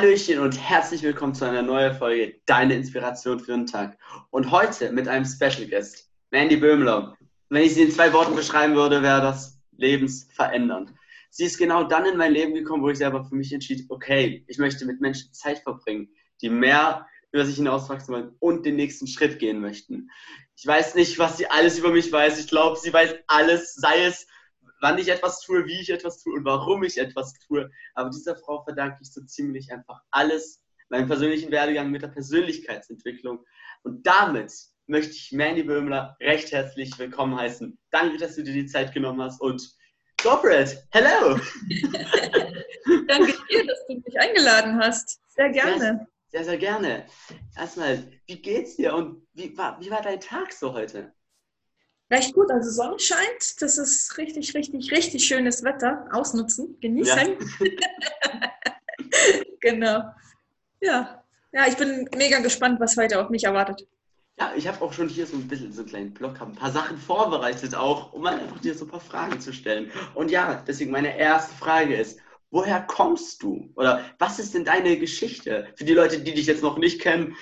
Hallöchen und herzlich willkommen zu einer neuen Folge Deine Inspiration für den Tag. Und heute mit einem Special Guest, Mandy Böhmler. Wenn ich sie in zwei Worten beschreiben würde, wäre das lebensverändernd. Sie ist genau dann in mein Leben gekommen, wo ich selber für mich entschied, okay, ich möchte mit Menschen Zeit verbringen, die mehr über sich hinauswachsen wollen und den nächsten Schritt gehen möchten. Ich weiß nicht, was sie alles über mich weiß. Ich glaube, sie weiß alles, sei es wann ich etwas tue, wie ich etwas tue und warum ich etwas tue. Aber dieser Frau verdanke ich so ziemlich einfach alles, meinen persönlichen Werdegang mit der Persönlichkeitsentwicklung. Und damit möchte ich Mandy Böhmler recht herzlich willkommen heißen. Danke, dass du dir die Zeit genommen hast und go for it. Hello! Danke dir, dass du mich eingeladen hast. Sehr gerne. Sehr, sehr gerne. Erstmal, wie geht's dir und wie war, wie war dein Tag so heute? Recht gut. Also Sonne scheint, das ist richtig, richtig, richtig schönes Wetter. Ausnutzen, genießen. Ja. genau. Ja. ja, ich bin mega gespannt, was heute auf mich erwartet. Ja, ich habe auch schon hier so ein bisschen so einen kleinen Blog, habe ein paar Sachen vorbereitet auch, um einfach dir so ein paar Fragen zu stellen. Und ja, deswegen meine erste Frage ist, woher kommst du? Oder was ist denn deine Geschichte? Für die Leute, die dich jetzt noch nicht kennen,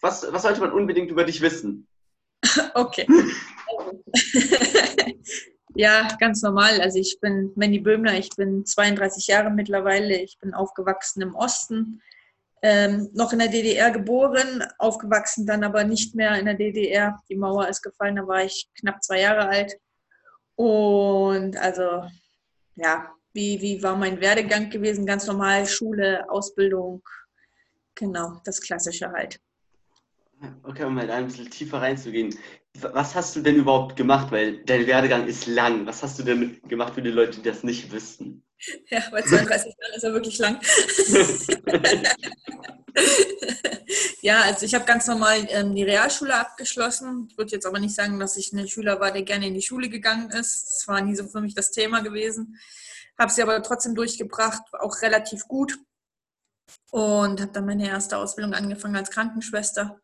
was, was sollte man unbedingt über dich wissen? Okay. ja, ganz normal. Also ich bin Mandy Böhmler, ich bin 32 Jahre mittlerweile, ich bin aufgewachsen im Osten, ähm, noch in der DDR geboren, aufgewachsen dann aber nicht mehr in der DDR. Die Mauer ist gefallen, da war ich knapp zwei Jahre alt. Und also, ja, wie, wie war mein Werdegang gewesen? Ganz normal, Schule, Ausbildung, genau, das Klassische halt. Okay, um mal da ein bisschen tiefer reinzugehen. Was hast du denn überhaupt gemacht? Weil dein Werdegang ist lang. Was hast du denn gemacht für die Leute, die das nicht wissen? Ja, bei 32 Jahren ist er wirklich lang. ja, also ich habe ganz normal ähm, die Realschule abgeschlossen. Ich würde jetzt aber nicht sagen, dass ich ein Schüler war, der gerne in die Schule gegangen ist. Das war nie so für mich das Thema gewesen. Habe sie aber trotzdem durchgebracht, auch relativ gut. Und habe dann meine erste Ausbildung angefangen als Krankenschwester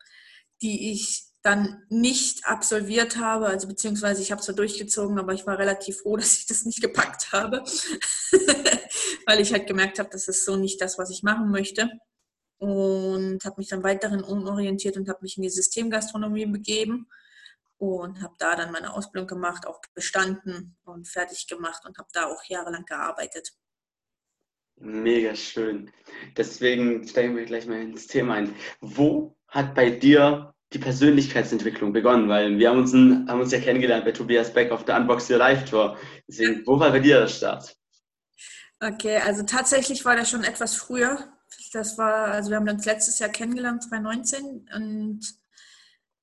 die ich dann nicht absolviert habe, also beziehungsweise ich habe es so durchgezogen, aber ich war relativ froh, dass ich das nicht gepackt habe, weil ich halt gemerkt habe, das ist so nicht das, was ich machen möchte und habe mich dann weiterhin umorientiert und habe mich in die Systemgastronomie begeben und habe da dann meine Ausbildung gemacht, auch bestanden und fertig gemacht und habe da auch jahrelang gearbeitet. Mega schön. Deswegen steigen wir gleich mal ins Thema ein. Wo hat bei dir die Persönlichkeitsentwicklung begonnen? Weil wir haben uns, haben uns ja kennengelernt bei Tobias Beck auf der Unbox Your Life Tour. Deswegen, wo war bei dir der Start? Okay, also tatsächlich war das schon etwas früher. Das war, also wir haben uns letztes Jahr kennengelernt, 2019 und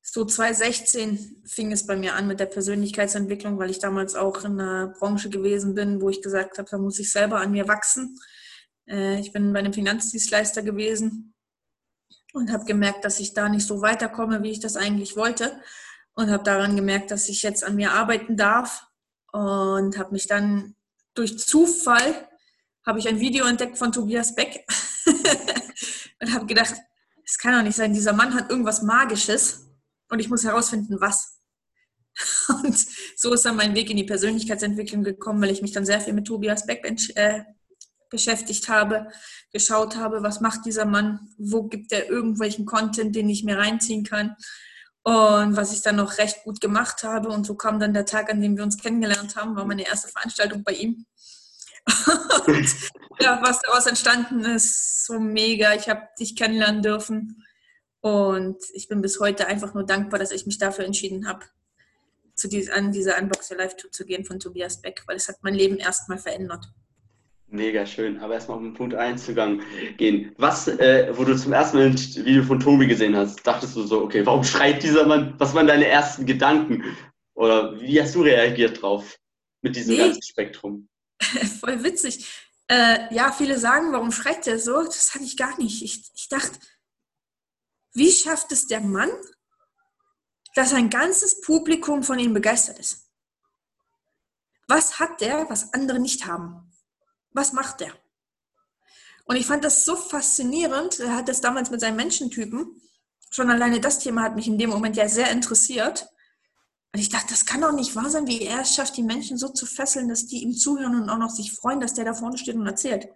so 2016 fing es bei mir an mit der Persönlichkeitsentwicklung, weil ich damals auch in einer Branche gewesen bin, wo ich gesagt habe, da muss ich selber an mir wachsen. Äh, ich bin bei einem Finanzdienstleister gewesen und habe gemerkt, dass ich da nicht so weiterkomme, wie ich das eigentlich wollte. Und habe daran gemerkt, dass ich jetzt an mir arbeiten darf. Und habe mich dann durch Zufall, habe ich ein Video entdeckt von Tobias Beck und habe gedacht, es kann doch nicht sein, dieser Mann hat irgendwas Magisches und ich muss herausfinden, was. Und so ist dann mein Weg in die Persönlichkeitsentwicklung gekommen, weil ich mich dann sehr viel mit Tobias Beck äh, beschäftigt habe, geschaut habe, was macht dieser Mann, wo gibt er irgendwelchen Content, den ich mir reinziehen kann und was ich dann noch recht gut gemacht habe. Und so kam dann der Tag, an dem wir uns kennengelernt haben, war meine erste Veranstaltung bei ihm. und ja, was daraus entstanden ist, so mega. Ich habe dich kennenlernen dürfen und ich bin bis heute einfach nur dankbar, dass ich mich dafür entschieden habe, zu dieser, an diese Unboxer Live Tour zu gehen von Tobias Beck, weil es hat mein Leben erstmal verändert. Mega schön. Aber erstmal auf den Punkt 1 zu gehen. Was, äh, wo du zum ersten Mal ein Video von Tobi gesehen hast, dachtest du so, okay, warum schreit dieser Mann? Was waren deine ersten Gedanken? Oder wie hast du reagiert drauf mit diesem nee. ganzen Spektrum? Voll witzig. Äh, ja, viele sagen, warum schreit der so? Das hatte ich gar nicht. Ich, ich dachte, wie schafft es der Mann, dass ein ganzes Publikum von ihm begeistert ist? Was hat der, was andere nicht haben? Was macht der? Und ich fand das so faszinierend. Er hat das damals mit seinen Menschentypen. Schon alleine das Thema hat mich in dem Moment ja sehr interessiert. Und ich dachte, das kann doch nicht wahr sein, wie er es schafft, die Menschen so zu fesseln, dass die ihm zuhören und auch noch sich freuen, dass der da vorne steht und erzählt.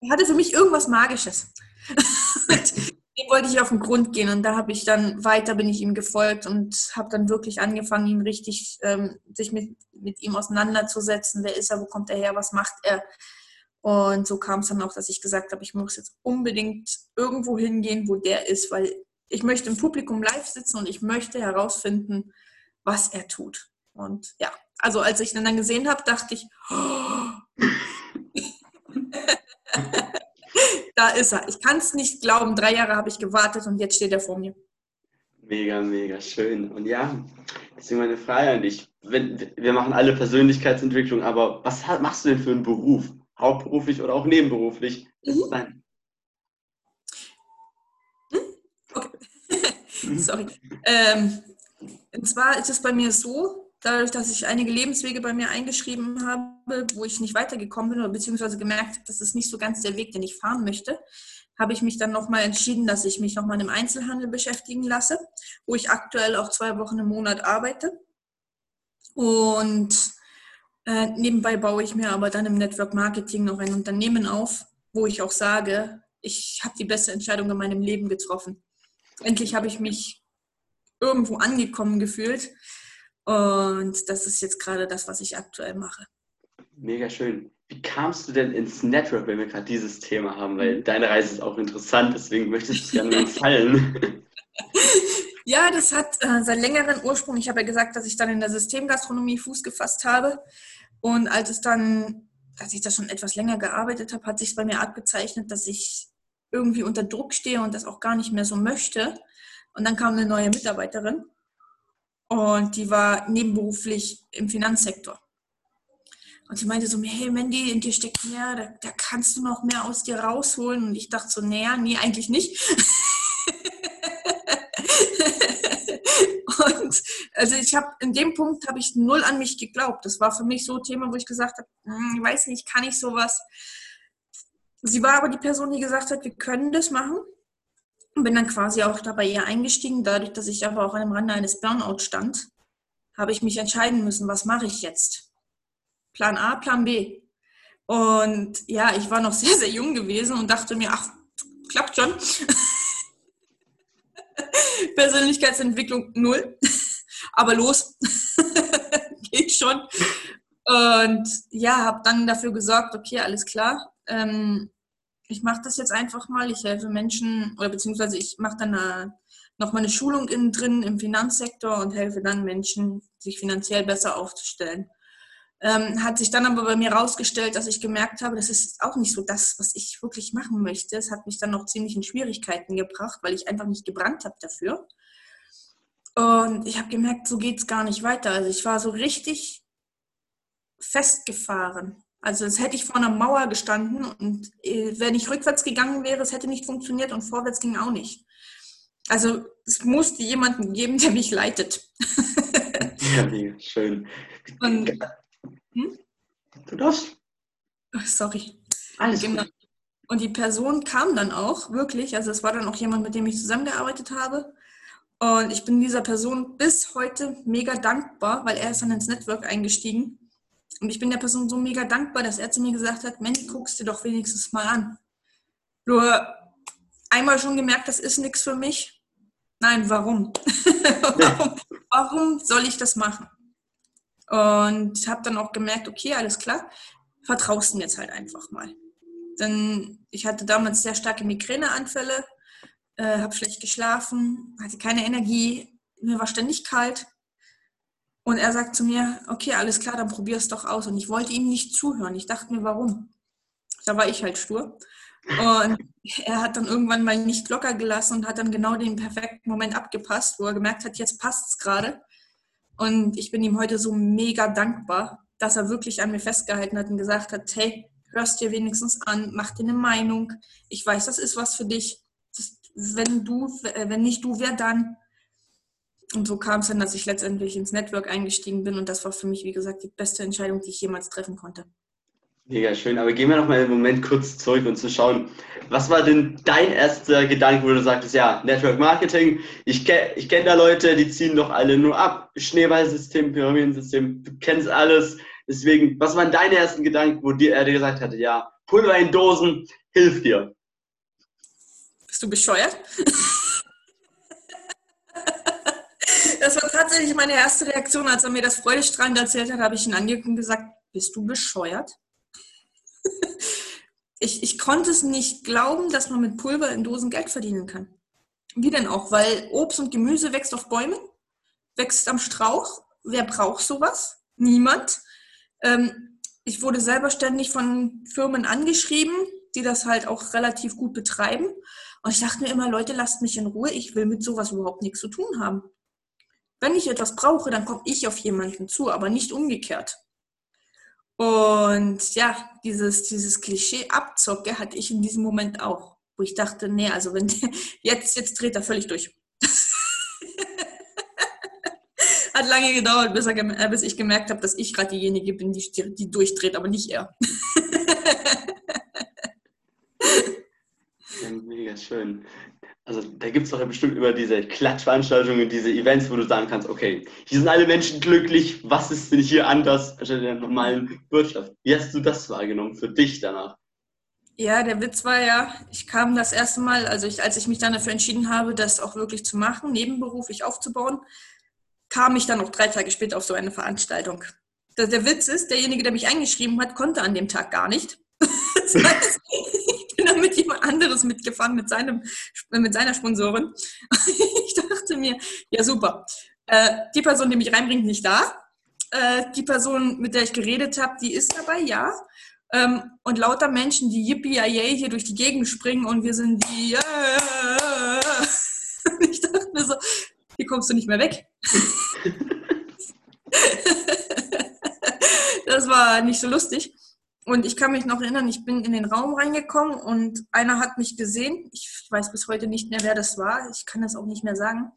er hatte für mich irgendwas Magisches. dem wollte ich auf den Grund gehen und da habe ich dann weiter bin ich ihm gefolgt und habe dann wirklich angefangen, ihn richtig ähm, sich mit, mit ihm auseinanderzusetzen. Wer ist er, wo kommt er her, was macht er? Und so kam es dann auch, dass ich gesagt habe, ich muss jetzt unbedingt irgendwo hingehen, wo der ist, weil ich möchte im Publikum live sitzen und ich möchte herausfinden, was er tut. Und ja, also als ich ihn dann gesehen habe, dachte ich, oh. da ist er. Ich kann es nicht glauben. Drei Jahre habe ich gewartet und jetzt steht er vor mir. Mega, mega schön. Und ja, deswegen meine Frage an dich. Wir machen alle Persönlichkeitsentwicklung, aber was machst du denn für einen Beruf? Hauptberuflich oder auch nebenberuflich? Mhm. Dein... Hm? Okay. Sorry. Ähm, und zwar ist es bei mir so, dadurch, dass ich einige Lebenswege bei mir eingeschrieben habe, wo ich nicht weitergekommen bin oder beziehungsweise gemerkt habe, das ist nicht so ganz der Weg, den ich fahren möchte, habe ich mich dann nochmal entschieden, dass ich mich nochmal im Einzelhandel beschäftigen lasse, wo ich aktuell auch zwei Wochen im Monat arbeite. Und äh, nebenbei baue ich mir aber dann im Network Marketing noch ein Unternehmen auf, wo ich auch sage, ich habe die beste Entscheidung in meinem Leben getroffen. Endlich habe ich mich irgendwo angekommen gefühlt und das ist jetzt gerade das, was ich aktuell mache. Mega schön. Wie kamst du denn ins Network, wenn wir gerade dieses Thema haben? Weil mhm. deine Reise ist auch interessant, deswegen möchte ich es gerne mal teilen. Ja, das hat äh, seinen längeren Ursprung. Ich habe ja gesagt, dass ich dann in der Systemgastronomie Fuß gefasst habe. Und als es dann, als ich da schon etwas länger gearbeitet habe, hat sich bei mir abgezeichnet, dass ich irgendwie unter Druck stehe und das auch gar nicht mehr so möchte. Und dann kam eine neue Mitarbeiterin und die war nebenberuflich im Finanzsektor. Und sie meinte so, hey Mandy, in dir steckt mehr, da, da kannst du noch mehr aus dir rausholen. Und ich dachte so, naja, nee, eigentlich nicht. und also ich habe in dem Punkt habe ich null an mich geglaubt. Das war für mich so ein Thema, wo ich gesagt habe, hm, ich weiß nicht, kann ich sowas. Sie war aber die Person, die gesagt hat, wir können das machen und bin dann quasi auch da bei ihr eingestiegen. Dadurch, dass ich aber auch dem Rande eines Burnout stand, habe ich mich entscheiden müssen, was mache ich jetzt? Plan A, Plan B. Und ja, ich war noch sehr, sehr jung gewesen und dachte mir, ach, klappt schon. Persönlichkeitsentwicklung null. Aber los, geht schon. Und ja, habe dann dafür gesorgt, okay, alles klar. Ähm, ich mache das jetzt einfach mal, ich helfe Menschen oder beziehungsweise ich mache dann eine, noch mal eine Schulung innen drin im Finanzsektor und helfe dann Menschen, sich finanziell besser aufzustellen. Ähm, hat sich dann aber bei mir herausgestellt, dass ich gemerkt habe, das ist auch nicht so das, was ich wirklich machen möchte. Es hat mich dann noch ziemlich in Schwierigkeiten gebracht, weil ich einfach nicht gebrannt habe dafür. Und ich habe gemerkt, so geht es gar nicht weiter. Also ich war so richtig festgefahren. Also es hätte ich vor einer Mauer gestanden und äh, wenn ich rückwärts gegangen wäre, es hätte nicht funktioniert und vorwärts ging auch nicht. Also es musste jemanden geben, der mich leitet. ja, mega schön. Und, hm? Du darfst. Sorry. Alles genau. Und die Person kam dann auch, wirklich. Also es war dann auch jemand, mit dem ich zusammengearbeitet habe. Und ich bin dieser Person bis heute mega dankbar, weil er ist dann ins Network eingestiegen und ich bin der Person so mega dankbar, dass er zu mir gesagt hat, Mensch, guckst dir doch wenigstens mal an. Nur einmal schon gemerkt, das ist nichts für mich. Nein, warum? warum? warum? soll ich das machen? Und habe dann auch gemerkt, okay, alles klar, vertraust ihm jetzt halt einfach mal. Denn ich hatte damals sehr starke Migräneanfälle, äh, habe schlecht geschlafen, hatte keine Energie, mir war ständig kalt. Und er sagt zu mir, okay, alles klar, dann probier es doch aus. Und ich wollte ihm nicht zuhören. Ich dachte mir, warum? Da war ich halt stur. Und er hat dann irgendwann mal nicht locker gelassen und hat dann genau den perfekten Moment abgepasst, wo er gemerkt hat, jetzt passt es gerade. Und ich bin ihm heute so mega dankbar, dass er wirklich an mir festgehalten hat und gesagt hat, hey, hörst dir wenigstens an, mach dir eine Meinung. Ich weiß, das ist was für dich. Das, wenn du, wenn nicht du, wer dann? Und so kam es dann, dass ich letztendlich ins Network eingestiegen bin und das war für mich, wie gesagt, die beste Entscheidung, die ich jemals treffen konnte. Mega schön, aber gehen wir noch mal einen Moment kurz zurück und zu schauen, was war denn dein erster Gedanke, wo du sagtest, ja, Network Marketing, ich kenne ich kenn da Leute, die ziehen doch alle nur ab, Schneeballsystem, Pyramidensystem, du kennst alles, deswegen, was waren deine ersten Gedanken, wo dir er dir gesagt hatte, ja, Pulver in Dosen hilft dir. Bist du bescheuert? das war tatsächlich meine erste Reaktion, als er mir das freudestrahlend erzählt hat, habe ich ihn angeguckt und gesagt, bist du bescheuert? ich, ich konnte es nicht glauben, dass man mit Pulver in Dosen Geld verdienen kann. Wie denn auch? Weil Obst und Gemüse wächst auf Bäumen, wächst am Strauch. Wer braucht sowas? Niemand. Ähm, ich wurde selber ständig von Firmen angeschrieben, die das halt auch relativ gut betreiben. Und ich dachte mir immer, Leute, lasst mich in Ruhe, ich will mit sowas überhaupt nichts zu tun haben. Wenn ich etwas brauche, dann komme ich auf jemanden zu, aber nicht umgekehrt. Und ja, dieses, dieses Klischee Abzocke hatte ich in diesem Moment auch, wo ich dachte, nee, also wenn der, jetzt, jetzt dreht er völlig durch. Hat lange gedauert, bis, er, äh, bis ich gemerkt habe, dass ich gerade diejenige bin, die, die durchdreht, aber nicht er. ja, mega schön. Also da gibt es doch ja bestimmt über diese Klatschveranstaltungen, diese Events, wo du sagen kannst, okay, hier sind alle Menschen glücklich, was ist denn hier anders als in der normalen Wirtschaft? Wie hast du das wahrgenommen für dich danach? Ja, der Witz war ja, ich kam das erste Mal, also ich, als ich mich dann dafür entschieden habe, das auch wirklich zu machen, nebenberuflich aufzubauen, kam ich dann auch drei Tage später auf so eine Veranstaltung. Der Witz ist, derjenige, der mich eingeschrieben hat, konnte an dem Tag gar nicht. Das heißt, ich bin dann mit jemand anderes mitgefahren, mit, seinem, mit seiner Sponsorin. Ich dachte mir, ja super, äh, die Person, die mich reinbringt, nicht da. Äh, die Person, mit der ich geredet habe, die ist dabei, ja. Ähm, und lauter Menschen, die yippie yay hier durch die Gegend springen und wir sind die. ich dachte mir so, hier kommst du nicht mehr weg. das war nicht so lustig. Und ich kann mich noch erinnern, ich bin in den Raum reingekommen und einer hat mich gesehen. Ich weiß bis heute nicht mehr, wer das war. Ich kann das auch nicht mehr sagen.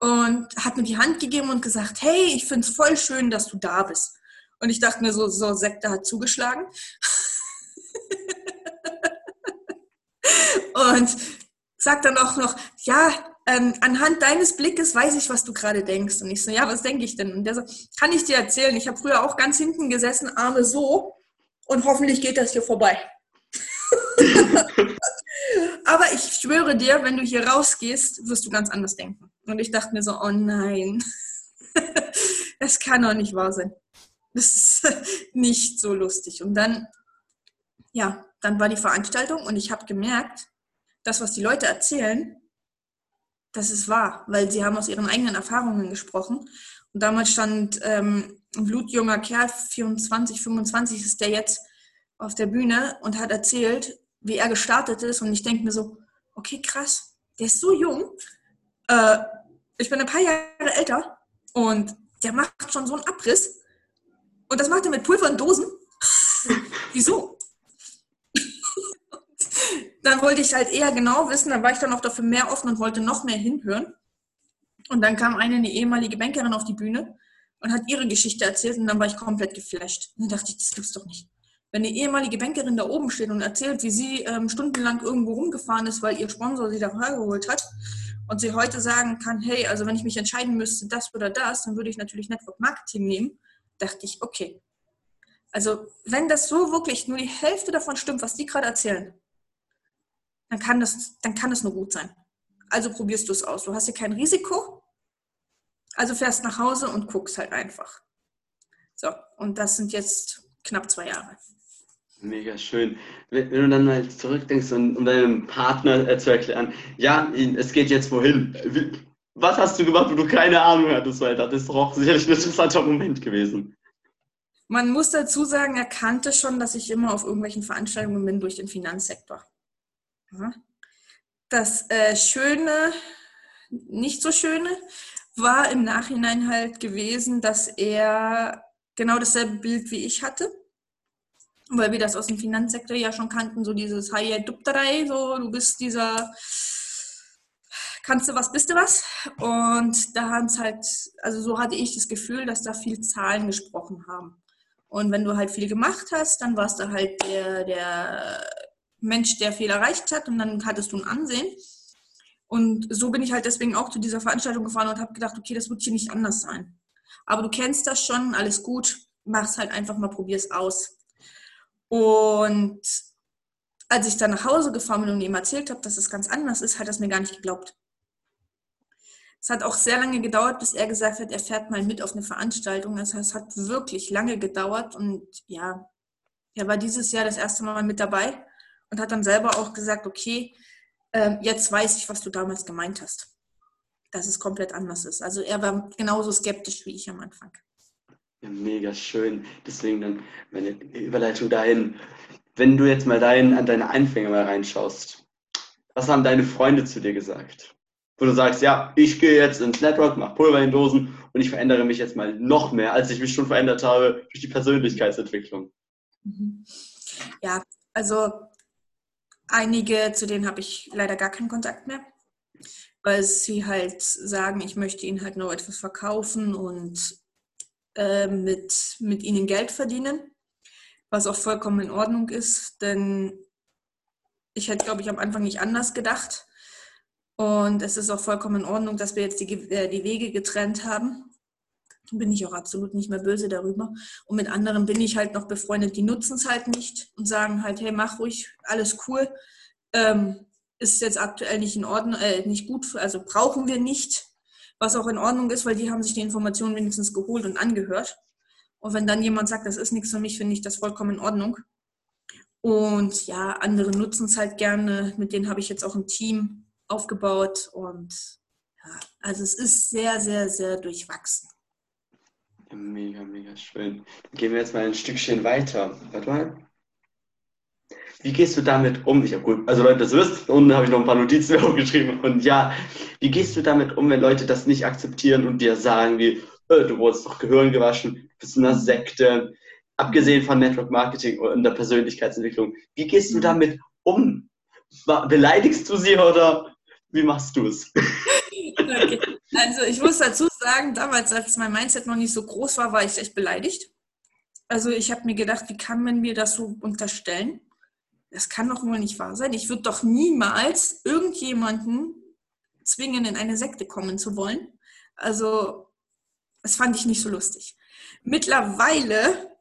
Und hat mir die Hand gegeben und gesagt, hey, ich finde es voll schön, dass du da bist. Und ich dachte mir so, so, Sekte hat zugeschlagen. und sagt dann auch noch, ja, ähm, anhand deines Blickes weiß ich, was du gerade denkst. Und ich so, ja, was denke ich denn? Und der so, kann ich dir erzählen, ich habe früher auch ganz hinten gesessen, Arme so, und hoffentlich geht das hier vorbei. Aber ich schwöre dir, wenn du hier rausgehst, wirst du ganz anders denken. Und ich dachte mir so, oh nein, das kann doch nicht wahr sein. Das ist nicht so lustig. Und dann, ja, dann war die Veranstaltung und ich habe gemerkt, das, was die Leute erzählen, das ist wahr, weil sie haben aus ihren eigenen Erfahrungen gesprochen. Und damals stand ähm, ein blutjunger Kerl, 24, 25 ist der jetzt auf der Bühne und hat erzählt, wie er gestartet ist. Und ich denke mir so, okay, krass, der ist so jung. Äh, ich bin ein paar Jahre älter und der macht schon so einen Abriss. Und das macht er mit Pulver und Dosen. Wieso? dann wollte ich halt eher genau wissen, dann war ich dann auch dafür mehr offen und wollte noch mehr hinhören. Und dann kam eine, eine ehemalige Bankerin auf die Bühne und hat ihre Geschichte erzählt und dann war ich komplett geflasht. Und dann dachte ich, das gibt's doch nicht. Wenn eine ehemalige Bankerin da oben steht und erzählt, wie sie ähm, stundenlang irgendwo rumgefahren ist, weil ihr Sponsor sie da hergeholt hat und sie heute sagen kann, hey, also wenn ich mich entscheiden müsste, das oder das, dann würde ich natürlich Network Marketing nehmen, dachte ich, okay. Also wenn das so wirklich nur die Hälfte davon stimmt, was die gerade erzählen, dann kann das, dann kann das nur gut sein. Also probierst du es aus. Du hast ja kein Risiko, also fährst nach Hause und guckst halt einfach. So, und das sind jetzt knapp zwei Jahre. Mega schön. Wenn, du dann mal zurückdenkst, und, um deinem Partner äh, zu erklären, ja, es geht jetzt wohin. Was hast du gemacht, wo du keine Ahnung hattest, weil das ist doch auch sicherlich ein interessanter Moment gewesen. Man muss dazu sagen, er kannte schon, dass ich immer auf irgendwelchen Veranstaltungen bin durch den Finanzsektor. Das äh, Schöne, nicht so Schöne, war im Nachhinein halt gewesen, dass er genau dasselbe Bild wie ich hatte. Weil wir das aus dem Finanzsektor ja schon kannten, so dieses Haye Dupterei, so du bist dieser, kannst du was, bist du was? Und da haben es halt, also so hatte ich das Gefühl, dass da viel Zahlen gesprochen haben. Und wenn du halt viel gemacht hast, dann warst du halt der, der Mensch, der viel erreicht hat und dann hattest du ein Ansehen. Und so bin ich halt deswegen auch zu dieser Veranstaltung gefahren und habe gedacht, okay, das wird hier nicht anders sein. Aber du kennst das schon, alles gut, mach's halt einfach mal, probier's aus. Und als ich dann nach Hause gefahren bin und ihm erzählt habe, dass es ganz anders ist, hat er es mir gar nicht geglaubt. Es hat auch sehr lange gedauert, bis er gesagt hat, er fährt mal mit auf eine Veranstaltung. Das heißt, es hat wirklich lange gedauert und ja, er war dieses Jahr das erste Mal mit dabei und hat dann selber auch gesagt, okay, äh, jetzt weiß ich, was du damals gemeint hast. Dass es komplett anders ist. Also er war genauso skeptisch wie ich am Anfang. Ja, mega schön. Deswegen dann meine Überleitung dahin. Wenn du jetzt mal dein, an deine Anfänge mal reinschaust, was haben deine Freunde zu dir gesagt? Wo du sagst, ja, ich gehe jetzt ins Network, mache Pulver in Dosen und ich verändere mich jetzt mal noch mehr, als ich mich schon verändert habe durch die Persönlichkeitsentwicklung. Mhm. Ja, also einige, zu denen habe ich leider gar keinen Kontakt mehr, weil sie halt sagen, ich möchte ihnen halt noch etwas verkaufen und äh, mit, mit ihnen Geld verdienen, was auch vollkommen in Ordnung ist, denn ich hätte, glaube ich, am Anfang nicht anders gedacht. Und es ist auch vollkommen in Ordnung, dass wir jetzt die, äh, die Wege getrennt haben bin ich auch absolut nicht mehr böse darüber. Und mit anderen bin ich halt noch befreundet, die nutzen es halt nicht und sagen halt, hey, mach ruhig, alles cool. Ähm, ist jetzt aktuell nicht in Ordnung, äh, nicht gut, also brauchen wir nicht, was auch in Ordnung ist, weil die haben sich die Informationen wenigstens geholt und angehört. Und wenn dann jemand sagt, das ist nichts für mich, finde ich das vollkommen in Ordnung. Und ja, andere nutzen es halt gerne. Mit denen habe ich jetzt auch ein Team aufgebaut. Und ja, also es ist sehr, sehr, sehr durchwachsen. Mega, mega schön. Dann gehen wir jetzt mal ein Stückchen weiter. Warte mal. Wie gehst du damit um? Ich habe gut, also Leute, das wisst, unten habe ich noch ein paar Notizen aufgeschrieben. Und ja, wie gehst du damit um, wenn Leute das nicht akzeptieren und dir sagen, wie, äh, du wurdest doch Gehirn gewaschen, du bist in einer Sekte, abgesehen von Network Marketing und der Persönlichkeitsentwicklung. Wie gehst du damit um? Beleidigst du sie oder wie machst du es? Okay. Also ich muss dazu sagen, damals, als mein Mindset noch nicht so groß war, war ich echt beleidigt. Also ich habe mir gedacht, wie kann man mir das so unterstellen? Das kann doch wohl nicht wahr sein. Ich würde doch niemals irgendjemanden zwingen, in eine Sekte kommen zu wollen. Also das fand ich nicht so lustig. Mittlerweile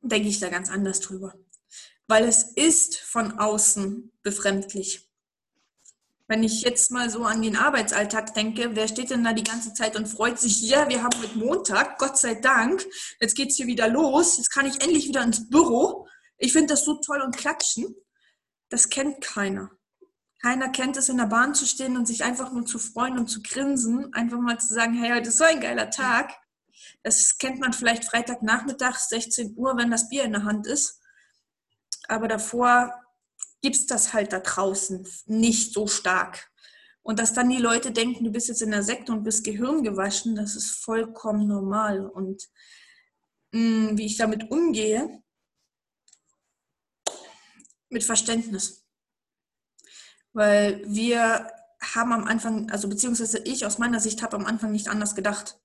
denke ich da ganz anders drüber, weil es ist von außen befremdlich. Wenn ich jetzt mal so an den Arbeitsalltag denke, wer steht denn da die ganze Zeit und freut sich, ja, wir haben mit Montag, Gott sei Dank, jetzt geht es hier wieder los, jetzt kann ich endlich wieder ins Büro. Ich finde das so toll und klatschen. Das kennt keiner. Keiner kennt es, in der Bahn zu stehen und sich einfach nur zu freuen und zu grinsen, einfach mal zu sagen, hey, heute ist so ein geiler Tag. Das kennt man vielleicht Freitagnachmittag, 16 Uhr, wenn das Bier in der Hand ist. Aber davor gibt es das halt da draußen nicht so stark. Und dass dann die Leute denken, du bist jetzt in der Sekte und bist Gehirn gewaschen, das ist vollkommen normal. Und mh, mm, wie ich damit umgehe, mit Verständnis. Weil wir haben am Anfang, also beziehungsweise ich aus meiner Sicht habe am Anfang nicht anders gedacht.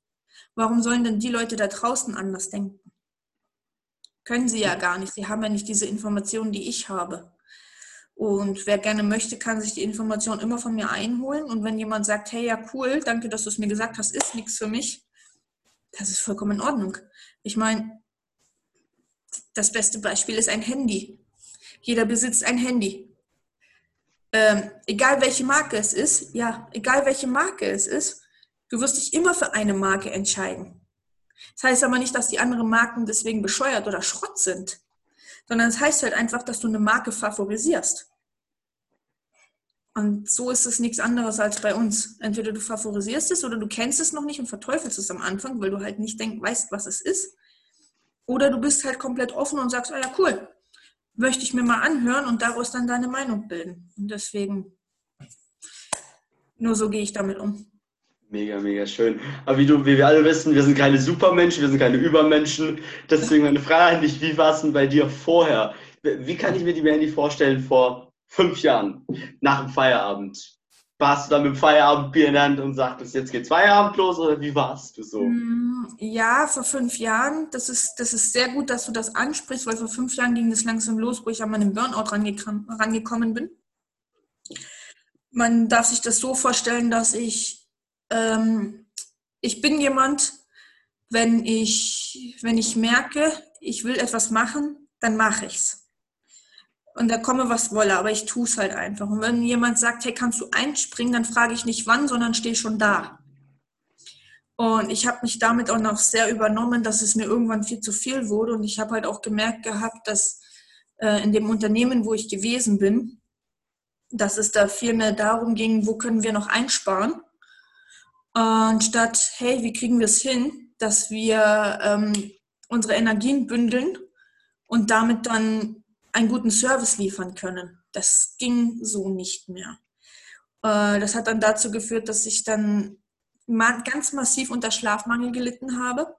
Warum sollen denn die Leute da draußen anders denken? Können sie ja gar nicht. Sie haben ja nicht diese Informationen, die ich habe. Und wer gerne möchte, kann sich die Information immer von mir einholen. Und wenn jemand sagt, hey, ja, cool, danke, dass du es mir gesagt hast, ist nichts für mich, das ist vollkommen in Ordnung. Ich meine, das beste Beispiel ist ein Handy. Jeder besitzt ein Handy. Ähm, egal welche Marke es ist, ja, egal welche Marke es ist, du wirst dich immer für eine Marke entscheiden. Das heißt aber nicht, dass die anderen Marken deswegen bescheuert oder Schrott sind, sondern es das heißt halt einfach, dass du eine Marke favorisierst. Und so ist es nichts anderes als bei uns. Entweder du favorisierst es oder du kennst es noch nicht und verteufelst es am Anfang, weil du halt nicht denk, weißt, was es ist. Oder du bist halt komplett offen und sagst, ah ja, cool, möchte ich mir mal anhören und daraus dann deine Meinung bilden. Und deswegen, nur so gehe ich damit um. Mega, mega schön. Aber wie, du, wie wir alle wissen, wir sind keine Supermenschen, wir sind keine Übermenschen. Deswegen meine Frage an dich, wie war es denn bei dir vorher? Wie kann ich mir die Mandy vorstellen vor fünf Jahren nach dem Feierabend. Warst du dann mit dem Feierabendbier in der Hand und sagtest, jetzt geht's Feierabend los oder wie warst du so? Mm, ja, vor fünf Jahren. Das ist, das ist sehr gut, dass du das ansprichst, weil vor fünf Jahren ging es langsam los, wo ich an meinem Burnout rangekommen bin. Man darf sich das so vorstellen, dass ich, ähm, ich bin jemand, wenn ich, wenn ich merke, ich will etwas machen, dann mache ich's. Und da komme, was wolle, aber ich tue es halt einfach. Und wenn jemand sagt, hey, kannst du einspringen, dann frage ich nicht wann, sondern stehe schon da. Und ich habe mich damit auch noch sehr übernommen, dass es mir irgendwann viel zu viel wurde. Und ich habe halt auch gemerkt gehabt, dass äh, in dem Unternehmen, wo ich gewesen bin, dass es da viel mehr darum ging, wo können wir noch einsparen. Anstatt, hey, wie kriegen wir es hin, dass wir ähm, unsere Energien bündeln und damit dann einen guten Service liefern können. Das ging so nicht mehr. Äh, das hat dann dazu geführt, dass ich dann ganz massiv unter Schlafmangel gelitten habe.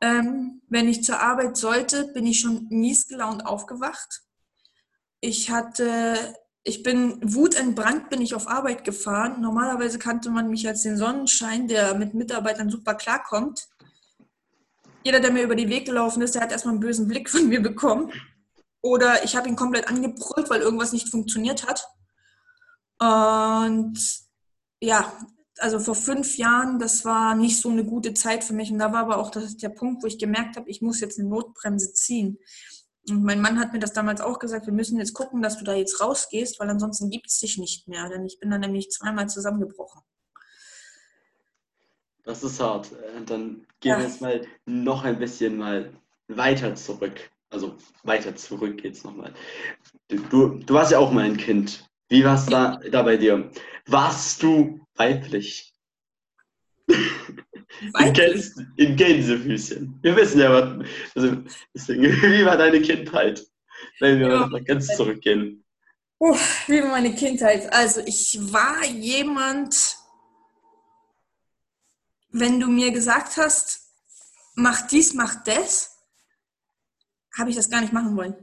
Ähm, wenn ich zur Arbeit sollte, bin ich schon mies gelaunt aufgewacht. Ich hatte, ich bin wutentbrannt, bin ich auf Arbeit gefahren. Normalerweise kannte man mich als den Sonnenschein, der mit Mitarbeitern super klarkommt. Jeder, der mir über den Weg gelaufen ist, der hat erstmal einen bösen Blick von mir bekommen. Oder ich habe ihn komplett angebrüllt, weil irgendwas nicht funktioniert hat. Und ja, also vor fünf Jahren, das war nicht so eine gute Zeit für mich. Und da war aber auch das, der Punkt, wo ich gemerkt habe, ich muss jetzt eine Notbremse ziehen. Und mein Mann hat mir das damals auch gesagt, wir müssen jetzt gucken, dass du da jetzt rausgehst, weil ansonsten gibt es dich nicht mehr. Denn ich bin dann nämlich zweimal zusammengebrochen. Das ist hart. Äh, dann gehen ja. wir jetzt mal noch ein bisschen mal weiter zurück. Also weiter zurück geht's nochmal. Du, du, du warst ja auch mal ein Kind. Wie war es da, da bei dir? Warst du weiblich? weiblich? In, Gänsefüßchen. Wir wissen ja, was. Also, deswegen, wie war deine Kindheit? Wenn wir ja. mal ganz zurückgehen. Oh, wie war meine Kindheit? Also, ich war jemand, wenn du mir gesagt hast, mach dies, mach das, habe ich das gar nicht machen wollen.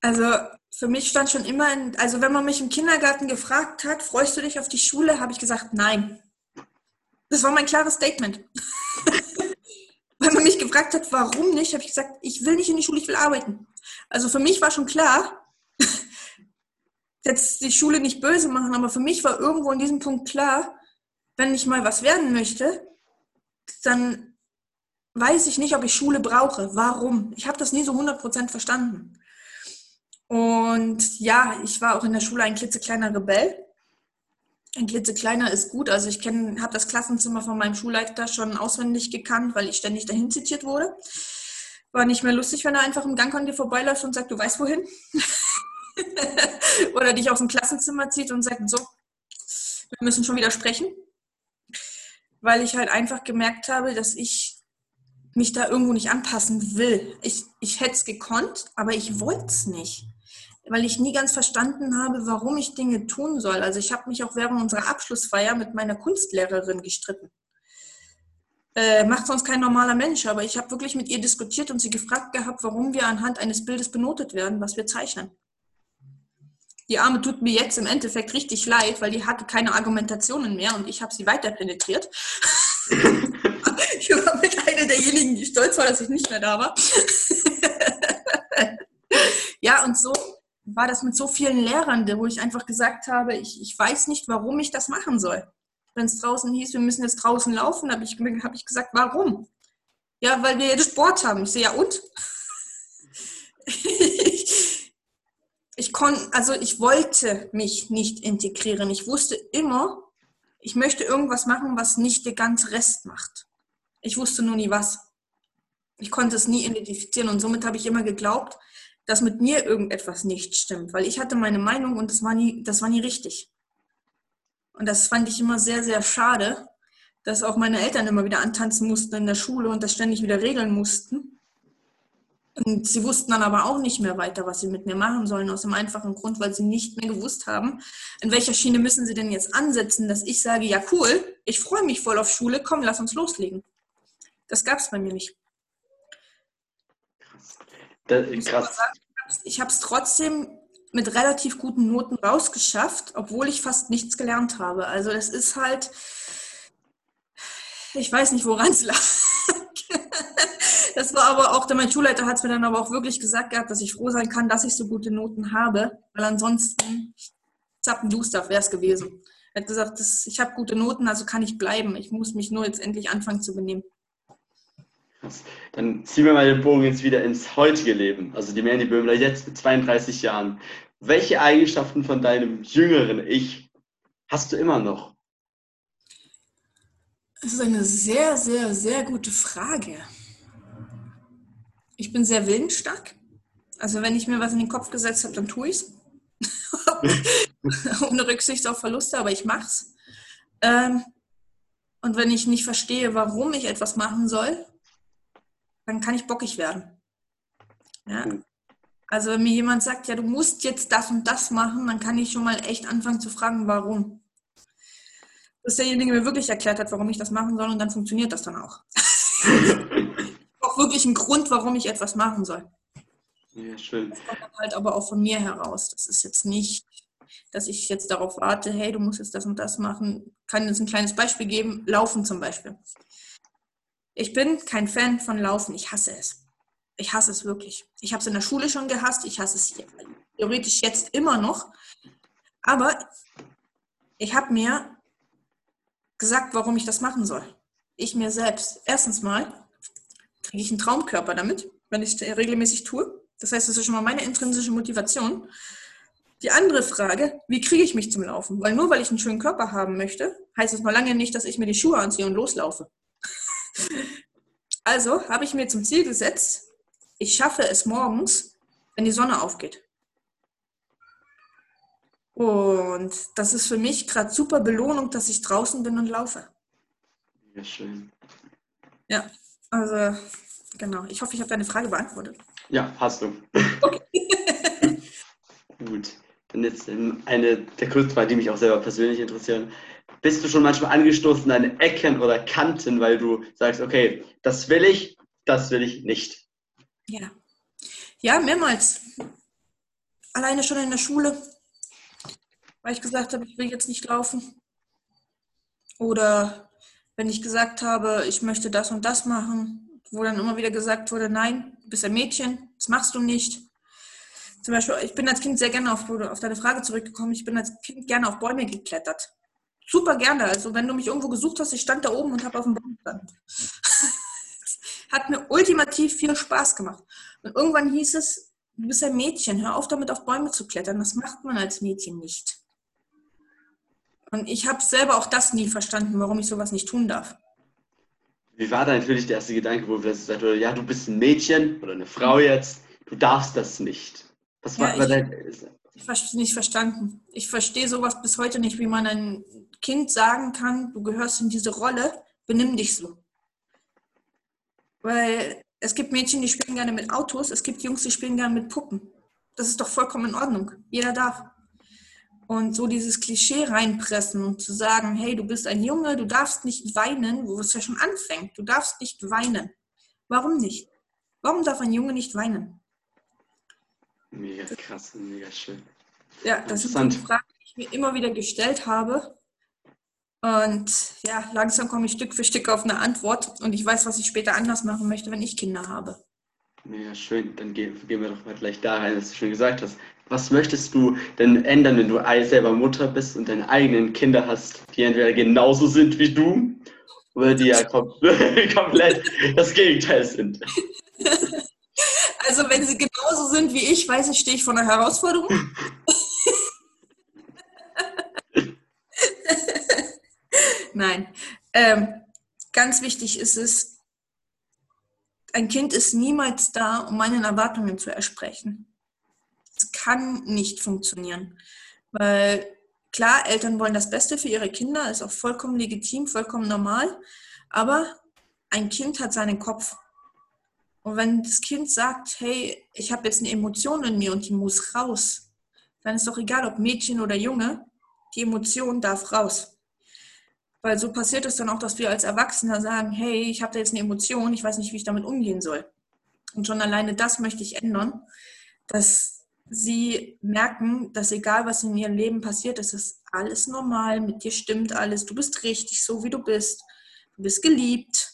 Also für mich stand schon immer, in, also wenn man mich im Kindergarten gefragt hat, freust du dich auf die Schule, habe ich gesagt, nein. Das war mein klares Statement. wenn man mich gefragt hat, warum nicht, habe ich gesagt, ich will nicht in die Schule, ich will arbeiten. Also für mich war schon klar, jetzt die Schule nicht böse machen, aber für mich war irgendwo in diesem Punkt klar, wenn ich mal was werden möchte, dann weiß ich nicht, ob ich Schule brauche. Warum? Ich habe das nie so 100% verstanden. Und ja, ich war auch in der Schule ein klitzekleiner Rebell. Ein klitzekleiner ist gut. Also ich habe das Klassenzimmer von meinem Schulleiter schon auswendig gekannt, weil ich ständig dahin zitiert wurde. War nicht mehr lustig, wenn er einfach im Gang an dir vorbeiläuft und sagt, du weißt wohin. Oder dich aus dem Klassenzimmer zieht und sagt, so, wir müssen schon wieder sprechen. Weil ich halt einfach gemerkt habe, dass ich mich da irgendwo nicht anpassen will. Ich, ich hätte es gekonnt, aber ich wollte es nicht weil ich nie ganz verstanden habe, warum ich Dinge tun soll. Also ich habe mich auch während unserer Abschlussfeier mit meiner Kunstlehrerin gestritten. Äh, macht sonst kein normaler Mensch, aber ich habe wirklich mit ihr diskutiert und sie gefragt gehabt, warum wir anhand eines Bildes benotet werden, was wir zeichnen. Die Arme tut mir jetzt im Endeffekt richtig leid, weil die hatte keine Argumentationen mehr und ich habe sie weiter penetriert. ich war mit einer derjenigen, die stolz war, dass ich nicht mehr da war. ja, und so war das mit so vielen Lehrern, wo ich einfach gesagt habe, ich, ich weiß nicht, warum ich das machen soll. Wenn es draußen hieß, wir müssen jetzt draußen laufen, habe ich, hab ich gesagt, warum? Ja, weil wir jetzt Sport haben. Ich sehe, ja und? ich konnte, also ich wollte mich nicht integrieren. Ich wusste immer, ich möchte irgendwas machen, was nicht der ganze Rest macht. Ich wusste nur nie was. Ich konnte es nie identifizieren und somit habe ich immer geglaubt, dass mit mir irgendetwas nicht stimmt, weil ich hatte meine Meinung und das war nie, das war nie richtig. Und das fand ich immer sehr, sehr schade, dass auch meine Eltern immer wieder antanzen mussten in der Schule und das ständig wieder regeln mussten. Und sie wussten dann aber auch nicht mehr weiter, was sie mit mir machen sollen, aus dem einfachen Grund, weil sie nicht mehr gewusst haben, in welcher Schiene müssen sie denn jetzt ansetzen, dass ich sage, ja cool, ich freue mich voll auf Schule, komm, lass uns loslegen. Das gab es bei mir nicht. Das, krass. Ich habe es trotzdem mit relativ guten Noten rausgeschafft, obwohl ich fast nichts gelernt habe. Also das ist halt, ich weiß nicht, woran es lag. Das war aber auch, mein Schulleiter hat es mir dann aber auch wirklich gesagt gehabt, dass ich froh sein kann, dass ich so gute Noten habe, weil ansonsten zappenduster wäre es gewesen. Er hat gesagt, das, ich habe gute Noten, also kann ich bleiben. Ich muss mich nur jetzt endlich anfangen zu benehmen. Dann ziehen wir mal den Bogen jetzt wieder ins heutige Leben. Also die Mandy Böhmler jetzt mit 32 Jahren. Welche Eigenschaften von deinem jüngeren Ich hast du immer noch? Das ist eine sehr, sehr, sehr gute Frage. Ich bin sehr willensstark. Also wenn ich mir was in den Kopf gesetzt habe, dann tue ich es. Ohne Rücksicht auf Verluste, aber ich mache es. Ähm, und wenn ich nicht verstehe, warum ich etwas machen soll, dann kann ich bockig werden. Ja? Also wenn mir jemand sagt, ja, du musst jetzt das und das machen, dann kann ich schon mal echt anfangen zu fragen, warum. Bis derjenige mir wirklich erklärt hat, warum ich das machen soll und dann funktioniert das dann auch. auch wirklich ein Grund, warum ich etwas machen soll. Ja, schön. Das kommt halt aber auch von mir heraus. Das ist jetzt nicht, dass ich jetzt darauf warte, hey, du musst jetzt das und das machen. Ich kann jetzt ein kleines Beispiel geben. Laufen zum Beispiel. Ich bin kein Fan von Laufen. Ich hasse es. Ich hasse es wirklich. Ich habe es in der Schule schon gehasst. Ich hasse es theoretisch jetzt immer noch. Aber ich habe mir gesagt, warum ich das machen soll. Ich mir selbst. Erstens mal kriege ich einen Traumkörper damit, wenn ich es regelmäßig tue. Das heißt, das ist schon mal meine intrinsische Motivation. Die andere Frage, wie kriege ich mich zum Laufen? Weil nur weil ich einen schönen Körper haben möchte, heißt es mal lange nicht, dass ich mir die Schuhe anziehe und loslaufe. Also habe ich mir zum Ziel gesetzt, ich schaffe es morgens, wenn die Sonne aufgeht. Und das ist für mich gerade super Belohnung, dass ich draußen bin und laufe. Ja, schön. Ja, also genau. Ich hoffe, ich habe deine Frage beantwortet. Ja, hast du. Okay. Gut. Dann jetzt eine der Kurzfragen, die mich auch selber persönlich interessieren. Bist du schon manchmal angestoßen an Ecken oder Kanten, weil du sagst, okay, das will ich, das will ich nicht? Ja. Ja, mehrmals. Alleine schon in der Schule, weil ich gesagt habe, ich will jetzt nicht laufen. Oder wenn ich gesagt habe, ich möchte das und das machen, wo dann immer wieder gesagt wurde, nein, du bist ein Mädchen, das machst du nicht. Zum Beispiel, ich bin als Kind sehr gerne auf, auf deine Frage zurückgekommen, ich bin als Kind gerne auf Bäume geklettert super gerne. Also wenn du mich irgendwo gesucht hast, ich stand da oben und habe auf dem Baum gestanden. Hat mir ultimativ viel Spaß gemacht. Und irgendwann hieß es, du bist ein Mädchen, hör auf damit auf Bäume zu klettern. Das macht man als Mädchen nicht. Und ich habe selber auch das nie verstanden, warum ich sowas nicht tun darf. Wie war da natürlich der erste Gedanke, wo du gesagt hast, ja, du bist ein Mädchen oder eine Frau jetzt, du darfst das nicht. Was ja, war dein, ich verstehe nicht verstanden. Ich verstehe sowas bis heute nicht, wie man ein Kind sagen kann, du gehörst in diese Rolle, benimm dich so. Weil es gibt Mädchen, die spielen gerne mit Autos, es gibt Jungs, die spielen gerne mit Puppen. Das ist doch vollkommen in Ordnung. Jeder darf. Und so dieses Klischee reinpressen und zu sagen, hey, du bist ein Junge, du darfst nicht weinen, wo es ja schon anfängt. Du darfst nicht weinen. Warum nicht? Warum darf ein Junge nicht weinen? Mega krass und mega schön. Ja, das ist eine Frage, die ich mir immer wieder gestellt habe. Und ja, langsam komme ich Stück für Stück auf eine Antwort und ich weiß, was ich später anders machen möchte, wenn ich Kinder habe. Ja, schön. Dann gehen, gehen wir doch mal gleich da rein, was du schon gesagt hast. Was möchtest du denn ändern, wenn du selber Mutter bist und deine eigenen Kinder hast, die entweder genauso sind wie du oder die ja komplett das Gegenteil sind? Also wenn sie genauso sind wie ich, weiß ich, stehe ich vor einer Herausforderung. Nein. Ähm, ganz wichtig ist es, ein Kind ist niemals da, um meinen Erwartungen zu ersprechen. Es kann nicht funktionieren. Weil klar, Eltern wollen das Beste für ihre Kinder, ist auch vollkommen legitim, vollkommen normal. Aber ein Kind hat seinen Kopf. Und wenn das Kind sagt, hey, ich habe jetzt eine Emotion in mir und die muss raus, dann ist doch egal, ob Mädchen oder Junge, die Emotion darf raus. Weil so passiert es dann auch, dass wir als Erwachsener sagen, hey, ich habe da jetzt eine Emotion, ich weiß nicht, wie ich damit umgehen soll. Und schon alleine das möchte ich ändern, dass sie merken, dass egal was in ihrem Leben passiert, es ist alles normal, mit dir stimmt alles, du bist richtig, so wie du bist, du bist geliebt,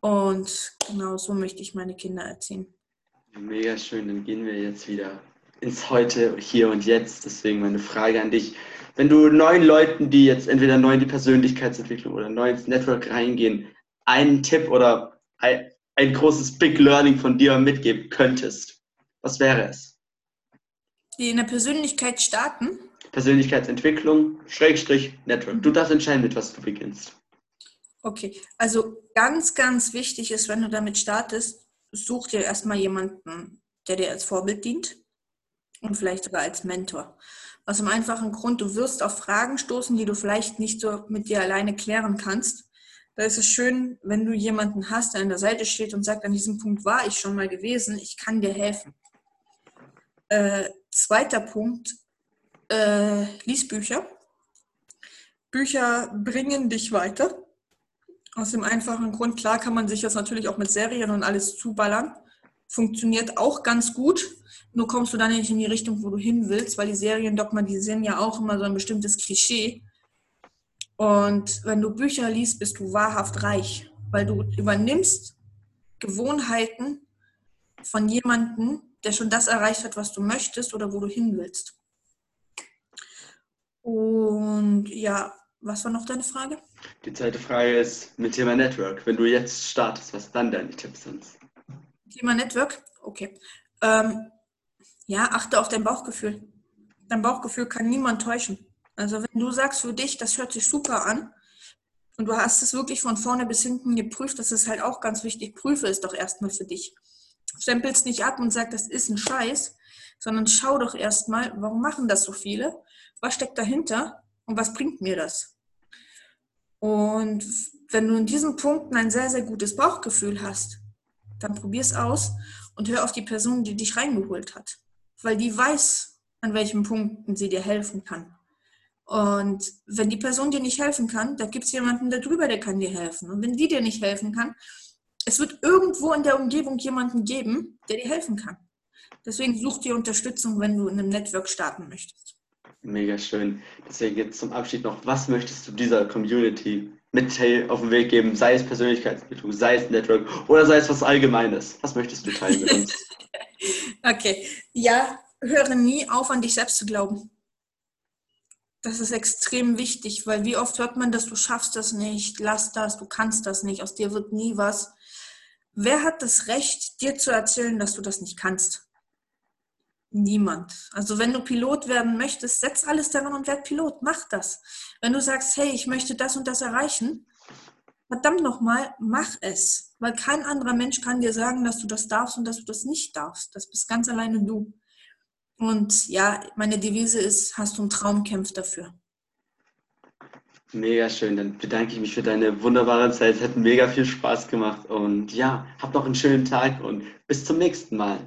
und genau so möchte ich meine Kinder erziehen. Mega schön, dann gehen wir jetzt wieder ins Heute, hier und jetzt. Deswegen meine Frage an dich. Wenn du neuen Leuten, die jetzt entweder neu in die Persönlichkeitsentwicklung oder neu ins Network reingehen, einen Tipp oder ein großes Big Learning von dir mitgeben könntest, was wäre es? Die in der Persönlichkeit starten. Persönlichkeitsentwicklung, Schrägstrich, Network. Du darfst entscheiden, mit was du beginnst. Okay, also ganz, ganz wichtig ist, wenn du damit startest, such dir erstmal jemanden, der dir als Vorbild dient und vielleicht sogar als Mentor. Aus dem einfachen Grund, du wirst auf Fragen stoßen, die du vielleicht nicht so mit dir alleine klären kannst. Da ist es schön, wenn du jemanden hast, der an der Seite steht und sagt, an diesem Punkt war ich schon mal gewesen, ich kann dir helfen. Äh, zweiter Punkt, äh, lies Bücher. Bücher bringen dich weiter. Aus dem einfachen Grund, klar kann man sich das natürlich auch mit Serien und alles zuballern. Funktioniert auch ganz gut. Nur kommst du dann nicht in die Richtung, wo du hin willst, weil die Serien dogmatisieren ja auch immer so ein bestimmtes Klischee. Und wenn du Bücher liest, bist du wahrhaft reich, weil du übernimmst Gewohnheiten von jemandem, der schon das erreicht hat, was du möchtest oder wo du hin willst. Und ja, was war noch deine Frage? Die zweite Frage ist mit Thema Network. Wenn du jetzt startest, was dann deine Tipps sind? Thema Network? Okay. Ähm, ja, achte auf dein Bauchgefühl. Dein Bauchgefühl kann niemand täuschen. Also wenn du sagst für dich, das hört sich super an und du hast es wirklich von vorne bis hinten geprüft, das ist halt auch ganz wichtig, prüfe es doch erstmal für dich. Stempel es nicht ab und sag, das ist ein Scheiß, sondern schau doch erstmal, warum machen das so viele? Was steckt dahinter und was bringt mir das? Und wenn du in diesen Punkten ein sehr, sehr gutes Bauchgefühl hast, dann probier es aus und hör auf die Person, die dich reingeholt hat. Weil die weiß, an welchen Punkten sie dir helfen kann. Und wenn die Person dir nicht helfen kann, da gibt es jemanden darüber, der kann dir helfen. Und wenn die dir nicht helfen kann, es wird irgendwo in der Umgebung jemanden geben, der dir helfen kann. Deswegen such dir Unterstützung, wenn du in einem Network starten möchtest. Mega schön. Deswegen jetzt zum Abschied noch, was möchtest du dieser Community mit auf den Weg geben? Sei es Persönlichkeitsentwicklung, sei es Network oder sei es was Allgemeines. Was möchtest du teilen mit uns? okay. Ja, höre nie auf, an dich selbst zu glauben. Das ist extrem wichtig, weil wie oft hört man, dass du schaffst das nicht, lass das, du kannst das nicht, aus dir wird nie was. Wer hat das Recht, dir zu erzählen, dass du das nicht kannst? Niemand. Also wenn du Pilot werden möchtest, setz alles daran und werd Pilot. Mach das. Wenn du sagst, hey, ich möchte das und das erreichen, verdammt nochmal, mach es. Weil kein anderer Mensch kann dir sagen, dass du das darfst und dass du das nicht darfst. Das bist ganz alleine du. Und ja, meine Devise ist, hast du einen Traum, kämpf dafür. Mega schön, dann bedanke ich mich für deine wunderbare Zeit. Es hat mega viel Spaß gemacht und ja, hab noch einen schönen Tag und bis zum nächsten Mal.